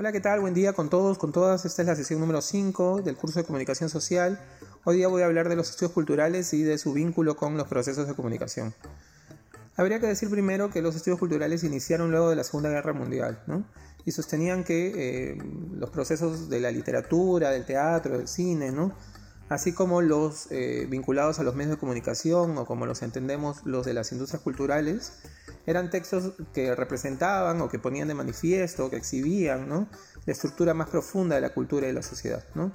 Hola, ¿qué tal? Buen día con todos, con todas. Esta es la sesión número 5 del curso de comunicación social. Hoy día voy a hablar de los estudios culturales y de su vínculo con los procesos de comunicación. Habría que decir primero que los estudios culturales iniciaron luego de la Segunda Guerra Mundial, ¿no? Y sostenían que eh, los procesos de la literatura, del teatro, del cine, ¿no? así como los eh, vinculados a los medios de comunicación o como los entendemos los de las industrias culturales, eran textos que representaban o que ponían de manifiesto o que exhibían la estructura más profunda de la cultura y de la sociedad. ¿no?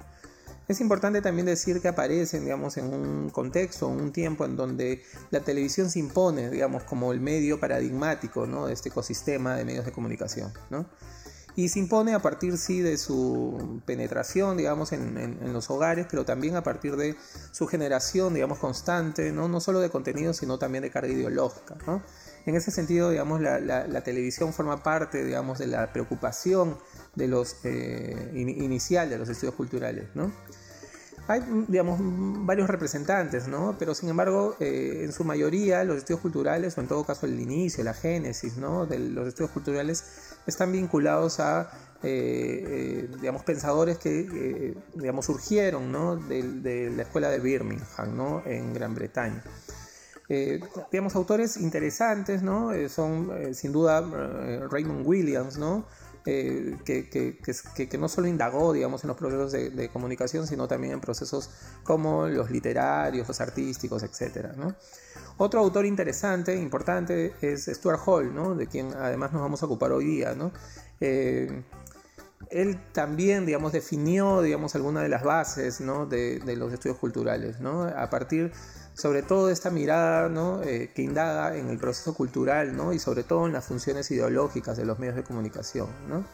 Es importante también decir que aparecen, digamos, en un contexto, en un tiempo en donde la televisión se impone, digamos, como el medio paradigmático ¿no? de este ecosistema de medios de comunicación. ¿no? y se impone a partir sí de su penetración, digamos, en, los hogares, pero también a partir de su generación, digamos, constante, no, solo de contenido, sino también de carga ideológica. En ese sentido, digamos, la, televisión forma parte, digamos, de la preocupación de los, eh, inicial de los estudios culturales, ¿no? Hay, digamos, varios representantes, ¿no? Pero sin embargo, eh, en su mayoría, los estudios culturales, o en todo caso el inicio, la génesis, ¿no? De los estudios culturales están vinculados a, eh, eh, digamos, pensadores que, digamos, surgieron, ¿no? De, la escuela de Birmingham, ¿no? En Gran Bretaña. Digamos, autores interesantes, ¿no? son, sin duda, Raymond Williams, ¿no? Eh, que, que, no solo indagó, digamos, en los procesos de, comunicación, sino también en procesos como los literarios, los artísticos, etc. Otro autor interesante, importante, es Stuart Hall, ¿no? de quien además nos vamos a ocupar hoy día. ¿no? Él también, digamos, definió, digamos, algunas de las bases ¿no? de, de, los estudios culturales, ¿no? a partir sobre todo esta mirada ¿no? Eh, que indaga en el proceso cultural ¿no? y sobre todo en las funciones ideológicas de los medios de comunicación. ¿no?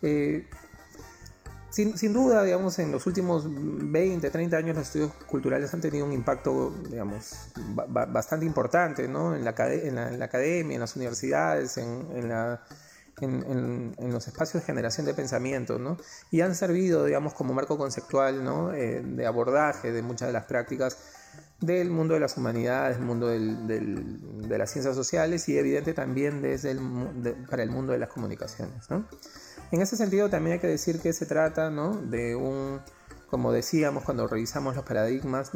Eh, sin, duda, digamos, en los últimos 20, 30 años los estudios culturales han tenido un impacto, digamos, bastante importante ¿no? en, la, academia, en las universidades, en la, en, en, los espacios de generación de pensamiento, ¿no? Y han servido, digamos, como marco conceptual, ¿no? Eh, de abordaje de muchas de las prácticas del mundo de las humanidades, del mundo de las ciencias sociales y evidente también desde el, para el mundo de las comunicaciones. En ese sentido también hay que decir que se trata de un, como decíamos cuando revisamos los paradigmas,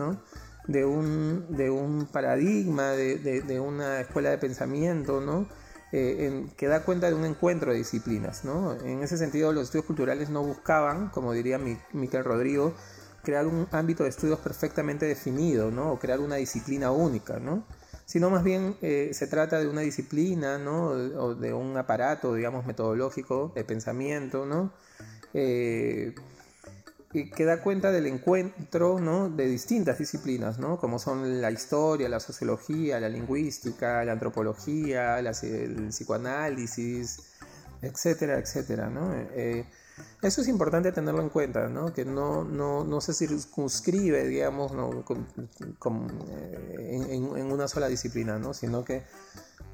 de, un, de un paradigma, de, una escuela de pensamiento, ¿no? Eh, que da cuenta de un encuentro de disciplinas. En ese sentido los estudios culturales no buscaban, como diría Miquel Rodrigo, crear un ámbito de estudios perfectamente definido, ¿no? O crear una disciplina única, ¿no? Sino más bien eh, se trata de una disciplina, ¿no? O de un aparato, digamos, metodológico de pensamiento, ¿no? Eh, que da cuenta del encuentro de distintas disciplinas, ¿no? como son la historia, la sociología, la lingüística, la antropología, el psicoanálisis, etcétera, etcétera. Eh, eso es importante tenerlo en cuenta, ¿no? que no, se circunscribe, digamos, ¿no? Eh, en, una sola disciplina, ¿no? sino que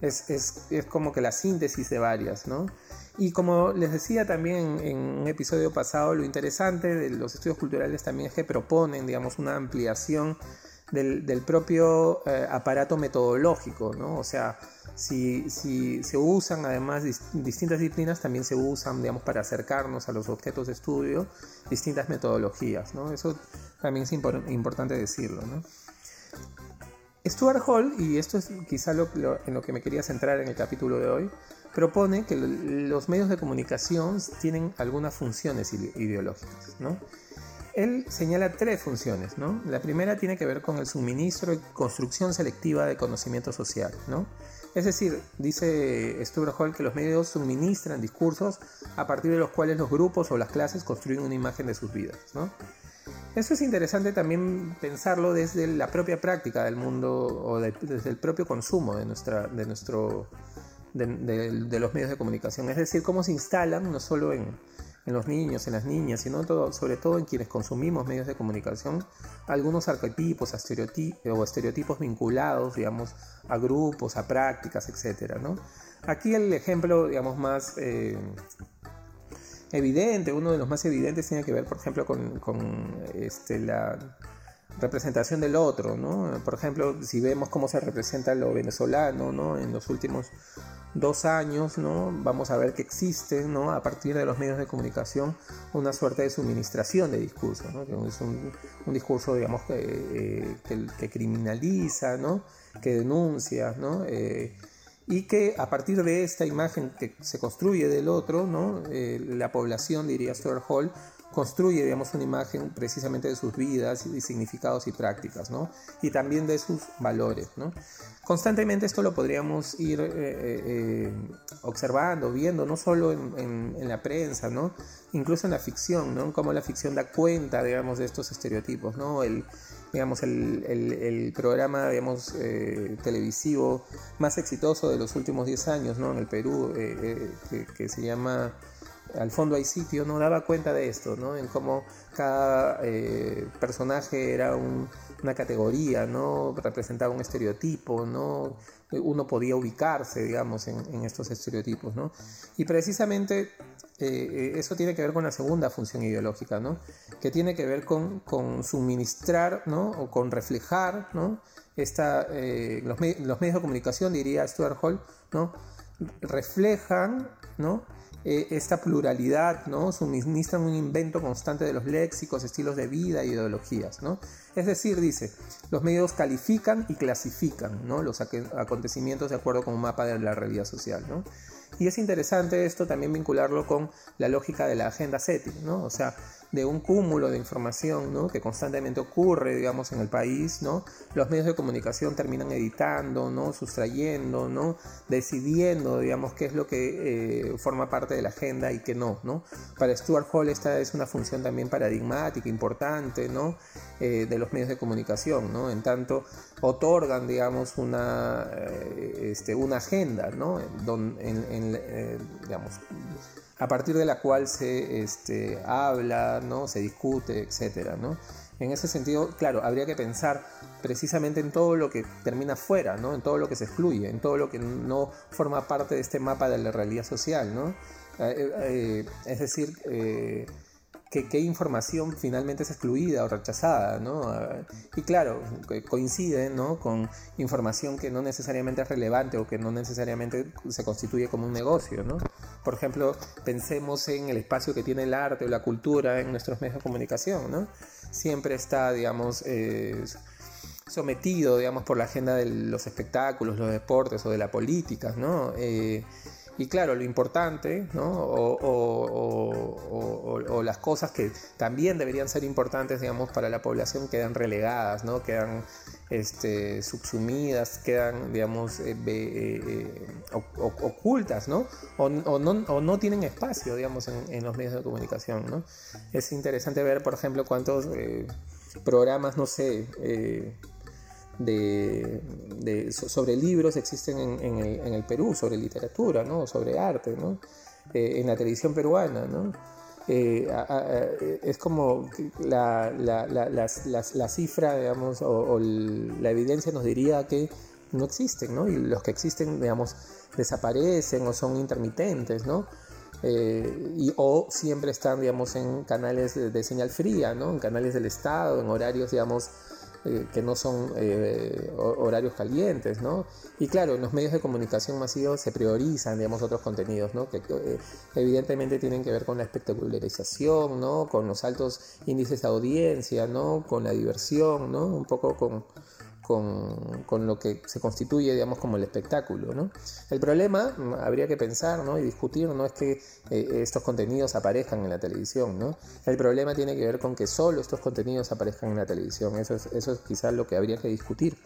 es, es, es, como que la síntesis de varias. ¿no? Y como les decía también en, un episodio pasado, lo interesante de los estudios culturales también es que proponen, digamos, una ampliación del, del propio eh, aparato metodológico, ¿no? O sea, si, si, se usan además distintas disciplinas, también se usan, digamos, para acercarnos a los objetos de estudio, distintas metodologías, ¿no? Eso también es importante decirlo, ¿no? Stuart Hall, y esto es quizá lo, en lo que me quería centrar en el capítulo de hoy, propone que los medios de comunicación tienen algunas funciones ideológicas, ¿no? Él señala tres funciones, ¿no? La primera tiene que ver con el suministro y construcción selectiva de conocimiento social, ¿no? Es decir, dice Stuart Hall que los medios suministran discursos a partir de los cuales los grupos o las clases construyen una imagen de sus vidas, ¿no? Eso es interesante también pensarlo desde la propia práctica del mundo o desde el propio consumo de, nuestra, de, nuestro, de los medios de comunicación. Es decir, cómo se instalan no solo en, en los niños, en las niñas, sino sobre todo en quienes consumimos medios de comunicación, algunos arquetipos o estereotipos vinculados, digamos, a grupos, a prácticas, etc. ¿no? Aquí el ejemplo, digamos, más eh, evidente, uno de los más evidentes tiene que ver, por ejemplo, con, con este, la representación del otro, ¿no? Por ejemplo, si vemos cómo se representa lo venezolano, ¿no? En los últimos dos años, ¿no? Vamos a ver que existe, ¿no? A partir de los medios de comunicación, una suerte de suministración de discurso, ¿no? Que es un, discurso, digamos, que, eh, que, criminaliza, ¿no? Que denuncia, ¿no? Eh, y que a partir de esta imagen que se construye del otro, ¿no? Eh, la población, diría Stuart Hall, construye, digamos, una imagen precisamente de sus vidas y significados y prácticas, ¿no? Y también de sus valores, ¿no? Constantemente esto lo podríamos ir eh, eh, eh, observando, viendo, no solo en, la prensa, ¿no? Incluso en la ficción, ¿no? Cómo la ficción da cuenta, digamos, de estos estereotipos, ¿no? El, digamos, el, programa, digamos, televisivo más exitoso de los últimos 10 años, ¿no? En el Perú, que, que se llama al fondo hay sitio, no daba cuenta de esto, ¿no? En cómo cada eh, personaje era una categoría, ¿no? Representaba un estereotipo, ¿no? Uno podía ubicarse, digamos, en, estos estereotipos, ¿no? Y precisamente eh, eso tiene que ver con la segunda función ideológica, ¿no? Que tiene que ver con, suministrar, ¿no? O con reflejar, ¿no? Esta, eh, los, medios de comunicación, diría Stuart Hall, ¿no? Reflejan, ¿no? Eh, esta pluralidad, ¿no? Suministran un invento constante de los léxicos, estilos de vida ideologías, ¿no? Es decir, dice, los medios califican y clasifican, ¿no? Los acontecimientos de acuerdo con un mapa de la realidad social, ¿no? Y es interesante esto también vincularlo con la lógica de la agenda setting, ¿no? O sea, de un cúmulo de información ¿no? que constantemente ocurre, digamos, en el país, ¿no? Los medios de comunicación terminan editando, ¿no? Sustrayendo, ¿no? Decidiendo, digamos, qué es lo que eh, forma parte de la agenda y qué no, ¿no? Para Stuart Hall esta es una función también paradigmática, importante, ¿no? Eh, los medios de comunicación, ¿no? En tanto, otorgan, digamos, una, eh, este, una agenda, ¿no? en, digamos, a partir de la cual se este, habla, ¿no? se discute, etc. ¿no? En ese sentido, claro, habría que pensar precisamente en todo lo que termina fuera, ¿no? en todo lo que se excluye, en todo lo que no forma parte de este mapa de la realidad social. ¿no? Eh, eh, eh, es decir, que qué información finalmente es excluida o rechazada, ¿no? Ah, y claro, coincide, ¿no? Con información que no necesariamente es relevante o que no necesariamente se constituye como un negocio, ¿no? Por ejemplo, pensemos en el espacio que tiene el arte o la cultura en nuestros medios de comunicación, ¿no? Siempre está, digamos, eh, sometido, digamos, por la agenda de los espectáculos, los deportes o de la política, ¿no? Eh, y claro, lo importante, ¿no? O, las cosas que también deberían ser importantes, digamos, para la población quedan relegadas, ¿no? Quedan este, subsumidas, quedan, digamos, eh, eh, eh, ocultas, ¿no? O, ¿no? no tienen espacio, digamos, en, los medios de comunicación, ¿no? Es interesante ver, por ejemplo, cuántos programas, no sé, de, sobre libros existen en, el, Perú, sobre literatura, ¿no? sobre arte, ¿no? Eh, en la televisión peruana. ¿no? Eh, es como la, la, cifra, digamos, o, la evidencia nos diría que no existen, ¿no? Y los que existen, digamos, desaparecen o son intermitentes, ¿no? Eh, y, o siempre están, digamos, en canales de, de, señal fría, ¿no? En canales del Estado, en horarios, digamos, eh, que no son eh, horarios calientes, ¿no? Y claro, en los medios de comunicación masivos se priorizan, digamos, otros contenidos, ¿no? Que eh, evidentemente tienen que ver con la espectacularización, ¿no? Con los altos índices de audiencia, ¿no? Con la diversión, ¿no? Un poco con con, lo que se constituye, digamos, como el espectáculo. ¿no? El problema, mm, habría que pensar ¿no? y discutir, no es que eh, estos contenidos aparezcan en la televisión. ¿no? El problema tiene que ver con que solo estos contenidos aparezcan en la televisión. Eso es, eso es quizás lo que habría que discutir.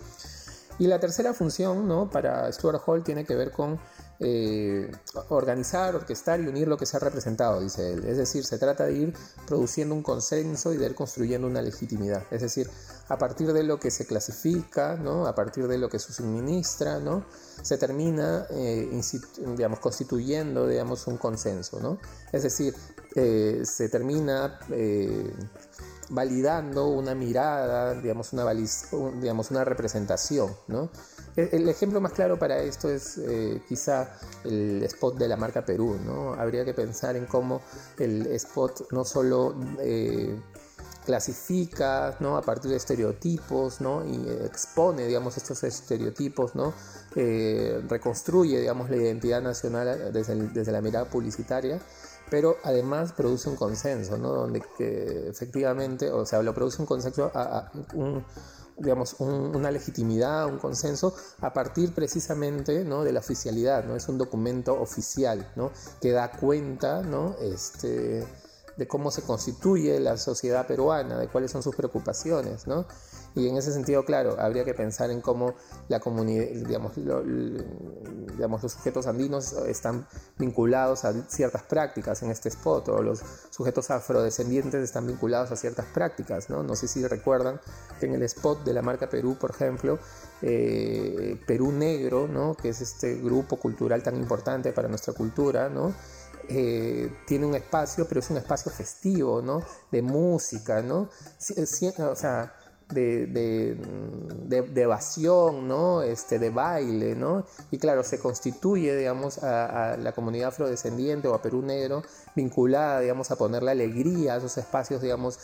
Y la tercera función ¿no? para Stuart Hall tiene que ver con eh, organizar, orquestar y unir lo que se ha representado, dice él. Es decir, se trata de ir produciendo un consenso y de ir construyendo una legitimidad. Es decir, a partir de lo que se clasifica, ¿no? a partir de lo que se suministra, ¿no? se termina eh, digamos, constituyendo digamos, un consenso. ¿no? Es decir, eh, se termina validando una mirada, digamos, una, representación. El ejemplo más claro para esto es eh, quizá el spot de la marca Perú. Habría que pensar en cómo el spot no solo eh, clasifica a partir de estereotipos y expone digamos, estos estereotipos. Eh, reconstruye la identidad nacional desde, la mirada publicitaria, pero además produce un consenso, ¿no? donde que efectivamente, o sea, lo produce un consenso, a, un, digamos, una legitimidad, un consenso a partir precisamente ¿no? de la oficialidad, ¿no? es un documento oficial ¿no? que da cuenta ¿no? este, de cómo se constituye la sociedad peruana, de cuáles son sus preocupaciones, ¿no? Y en ese sentido, claro, habría que pensar en cómo la comunidad, digamos, digamos, los sujetos andinos están vinculados a ciertas prácticas en este spot, o los sujetos afrodescendientes están vinculados a ciertas prácticas, ¿no? No sé si recuerdan que en el spot de la marca Perú, por ejemplo, eh, Perú Negro, ¿no? Que es este grupo cultural tan importante para nuestra cultura, ¿no? Eh, tiene un espacio, pero es un espacio festivo, ¿no? De música, ¿no? o sea, de, de, evasión, ¿no? Este, de baile, ¿no? Y claro, se constituye, digamos, a, la comunidad afrodescendiente o a Perú Negro vinculada, digamos, a ponerle alegría a esos espacios, digamos,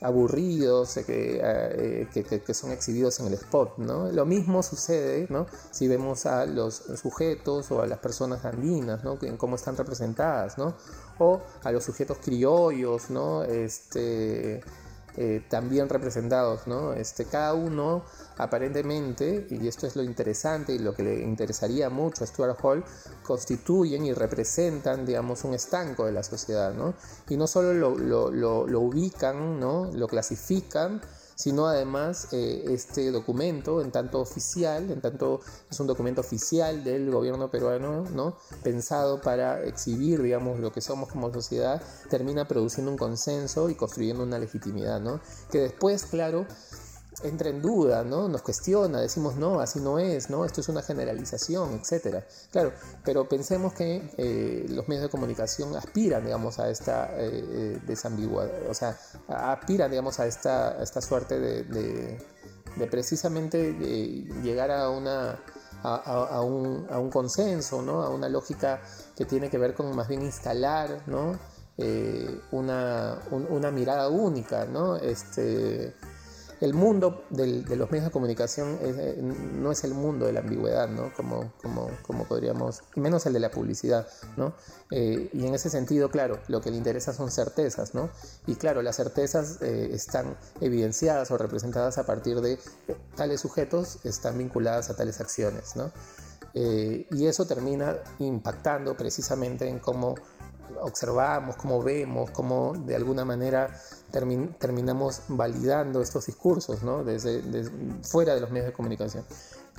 aburridos eh, eh, que, que, son exhibidos en el spot. ¿no? Lo mismo sucede ¿no? si vemos a los sujetos o a las personas andinas, ¿no? en cómo están representadas, ¿no? o a los sujetos criollos, ¿no? este, eh, también representados, ¿no? Este, cada uno aparentemente, y esto es lo interesante y lo que le interesaría mucho a Stuart Hall, constituyen y representan, digamos, un estanco de la sociedad, ¿no? Y no solo lo, lo, lo ubican, ¿no? Lo clasifican, sino además eh, este documento, en tanto oficial, en tanto es un documento oficial del gobierno peruano, ¿no? pensado para exhibir, digamos, lo que somos como sociedad, termina produciendo un consenso y construyendo una legitimidad, ¿no? que después, claro, entra en duda, ¿no? Nos cuestiona, decimos, no, así no es, ¿no? Esto es una generalización, etcétera. Claro, pero pensemos que eh, los medios de comunicación aspiran, digamos, a esta eh, eh desambiguidad, o sea, aspiran, digamos, a esta, esta suerte de, precisamente llegar a una... A, un, a, un, consenso, ¿no? a una lógica que tiene que ver con más bien instalar ¿no? Eh, una, una, mirada única, ¿no? este, el mundo de los medios de comunicación eh, no es el mundo de la ambigüedad, ¿no? Como, como, como podríamos, y menos el de la publicidad, ¿no? Eh, y en ese sentido, claro, lo que le interesa son certezas, ¿no? Y claro, las certezas eh, están evidenciadas o representadas a partir de tales sujetos, están vinculadas a tales acciones, ¿no? y eso termina impactando precisamente en cómo observamos, cómo vemos, cómo de alguna manera terminamos validando estos discursos ¿no? desde, fuera de los medios de comunicación.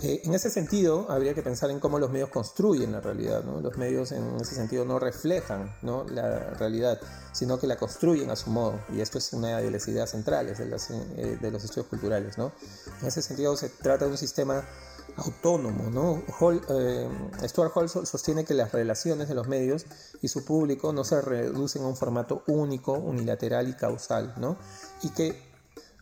Eh, en ese sentido, habría que pensar en cómo los medios construyen la realidad. ¿no? Los medios en ese sentido no reflejan ¿no? la realidad, sino que la construyen a su modo. Y esto es una de las ideas centrales de, eh, de los estudios culturales. ¿no? En ese sentido, se trata de un sistema autónomo. ¿no? Eh, Stuart Hall sostiene que las relaciones de los medios y su público no se reducen a un formato único, unilateral y causal, ¿no? y que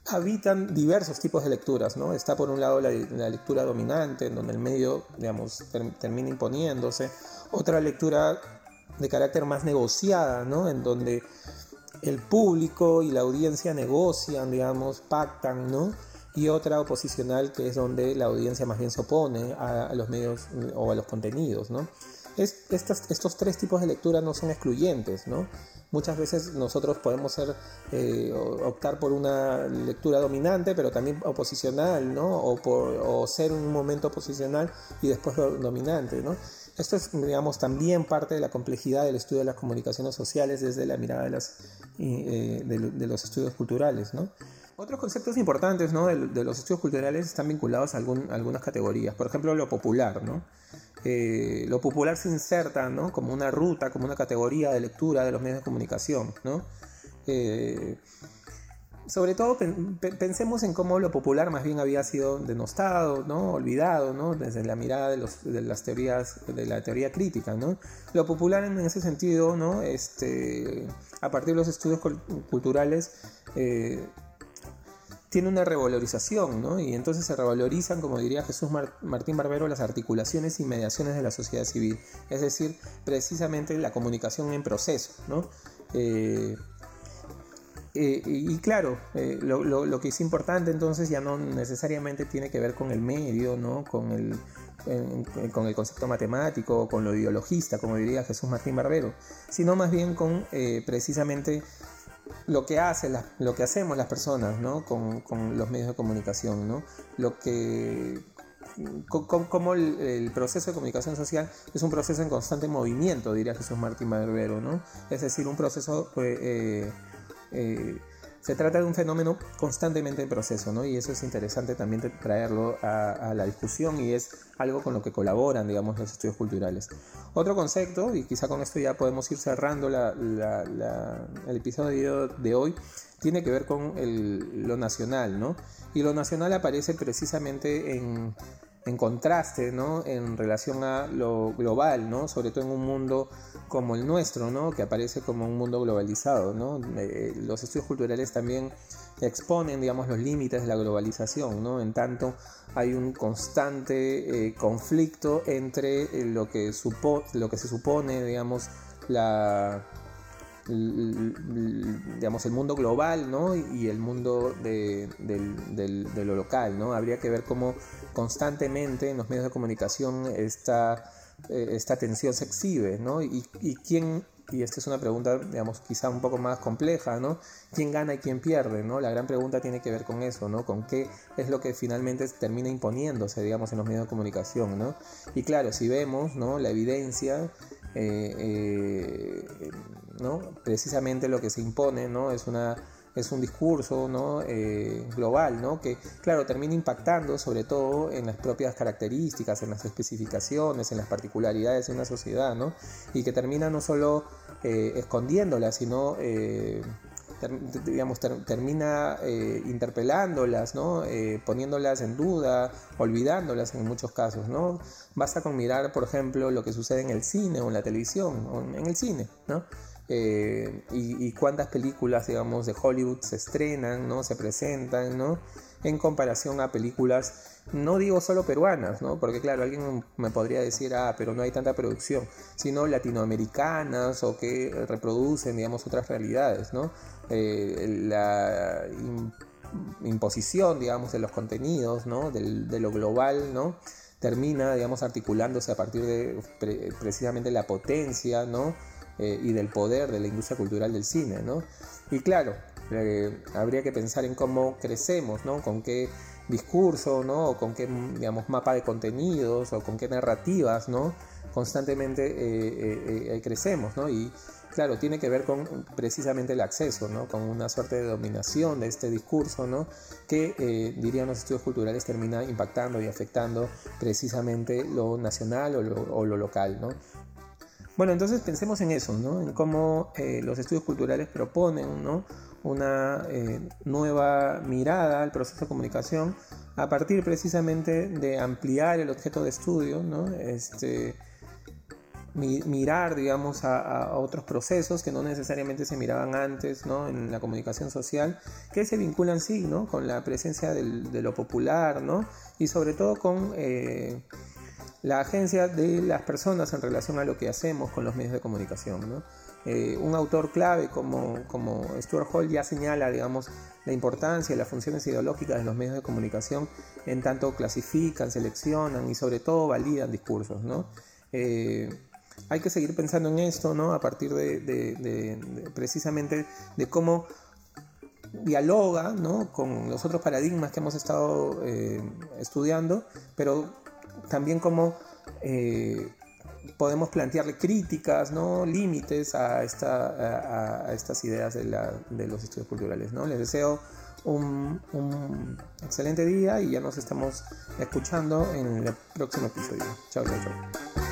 habitan diversos tipos de lecturas. ¿no? Está por un lado la, lectura dominante, en donde el medio digamos, termina imponiéndose, otra lectura de carácter más negociada, ¿no? en donde el público y la audiencia negocian, digamos, pactan, ¿no? Y otra oposicional que es donde la audiencia más bien se opone a, los medios mm, o a los contenidos, ¿no? Es, estos tres tipos de lectura no son excluyentes, ¿no? Muchas veces nosotros podemos eh, optar por una lectura dominante, pero también oposicional, ¿no? O, por, ser un momento oposicional y después dominante, ¿no? Esto es, digamos, también parte de la complejidad del estudio de las comunicaciones sociales desde la mirada de, las, eh, de los estudios culturales, ¿no? Otros conceptos importantes ¿no? de, los estudios culturales están vinculados a, algunas categorías. Por ejemplo, lo popular. Eh, lo popular se inserta como una ruta, como una categoría de lectura de los medios de comunicación. Eh, sobre todo pensemos en cómo lo popular más bien había sido denostado, ¿no? olvidado, desde la mirada de, las teorías, de la teoría crítica. ¿no? Lo popular en ese sentido, este, a partir de los estudios culturales, eh, tiene una revalorización, ¿no? Y entonces se revalorizan, como diría Jesús Martín Barbero, las articulaciones y mediaciones de la sociedad civil, es decir, precisamente la comunicación en proceso, ¿no? Eh, Eh, y, claro, eh, lo, que es importante entonces ya no necesariamente tiene que ver con el medio, ¿no? con, el, con el concepto matemático, con lo ideologista, como diría Jesús Martín Barbero, sino más bien con precisamente lo que hace lo que hacemos las personas ¿no? con, con, los medios de comunicación, ¿no? lo que como el, proceso de comunicación social es un proceso en constante movimiento, diría Jesús Martín Barbero, ¿no? Es decir, un proceso, pues, eh, eh, se trata de un fenómeno constantemente en proceso, ¿no? Y eso es interesante también traerlo a, la discusión y es algo con lo que colaboran, digamos, los estudios culturales. Otro concepto, y quizá con esto ya podemos ir cerrando el episodio de hoy, tiene que ver con lo nacional, ¿no? Y lo nacional aparece precisamente en en contraste, ¿no? En relación a lo global, ¿no? Sobre todo en un mundo como el nuestro, ¿no? Que aparece como un mundo globalizado, ¿no? Eh, los estudios culturales también exponen, digamos, los límites de la globalización, ¿no? En tanto hay un constante eh, conflicto entre eh, lo, que supo lo que se supone, digamos, la digamos, el mundo global ¿no? y el mundo de, lo local. ¿no? Habría que ver cómo constantemente en los medios de comunicación esta, eh, esta tensión se exhibe ¿no? y, y quién y esta es una pregunta, digamos, quizá un poco más compleja, ¿no? ¿Quién gana y quién pierde, ¿no? La gran pregunta tiene que ver con eso, ¿no? Con qué es lo que finalmente termina imponiéndose, digamos, en los medios de comunicación, ¿no? Y claro, si vemos, ¿no? La evidencia, eh, eh, ¿no? Precisamente lo que se impone, ¿no? Es una es un discurso ¿no? Eh, global, ¿no? que claro, termina impactando sobre todo en las propias características, en las especificaciones, en las particularidades de una sociedad, ¿no? y que termina no solo eh, escondiéndolas, sino... Eh, digamos, termina interpelándolas, ¿no? poniéndolas en duda, olvidándolas en muchos casos. ¿no? Basta con mirar, por ejemplo, lo que sucede en el cine o en la televisión, o en el cine. ¿no? Eh, y, cuántas películas, digamos, de Hollywood se estrenan, ¿no? Se presentan, ¿no? En comparación a películas, no digo solo peruanas, ¿no? Porque claro, alguien me podría decir, ah, pero no hay tanta producción, sino latinoamericanas o que reproducen, digamos, otras realidades, ¿no? Eh, la imposición, digamos, de los contenidos, ¿no? de lo global, ¿no? Termina, digamos, articulándose a partir de precisamente la potencia, ¿no? Eh, y del poder de la industria cultural del cine, ¿no? Y claro, eh, habría que pensar en cómo crecemos, ¿no? Con qué discurso, ¿no? O con qué, digamos, mapa de contenidos o con qué narrativas, ¿no? Constantemente eh, crecemos, ¿no? Y claro, tiene que ver con precisamente el acceso, ¿no? Con una suerte de dominación de este discurso, ¿no? Que, dirían los estudios culturales, termina impactando y afectando precisamente lo nacional o lo, o lo local, ¿no? Bueno, entonces pensemos en eso, ¿no? En cómo eh, los estudios culturales proponen, ¿no? Una eh, nueva mirada al proceso de comunicación a partir precisamente de ampliar el objeto de estudio, ¿no? Este, mirar, digamos, a, otros procesos que no necesariamente se miraban antes, ¿no? En la comunicación social, que se vinculan, sí, ¿no? Con la presencia de lo popular, ¿no? Y sobre todo con... Eh, la agencia de las personas en relación a lo que hacemos con los medios de comunicación. Eh, un autor clave como, como Stuart Hall ya señala, digamos, la importancia y las funciones ideológicas de los medios de comunicación en tanto clasifican, seleccionan y sobre todo validan discursos. Eh, hay que seguir pensando en esto, ¿no? A partir de, precisamente de cómo dialoga con los otros paradigmas que hemos estado eh, estudiando, pero también cómo eh, podemos plantearle críticas, ¿no? límites a, esta, a, estas ideas de, la, de, los estudios culturales. ¿no? Les deseo un, un, excelente día y ya nos estamos escuchando en el próximo episodio. Chao, chao, chao.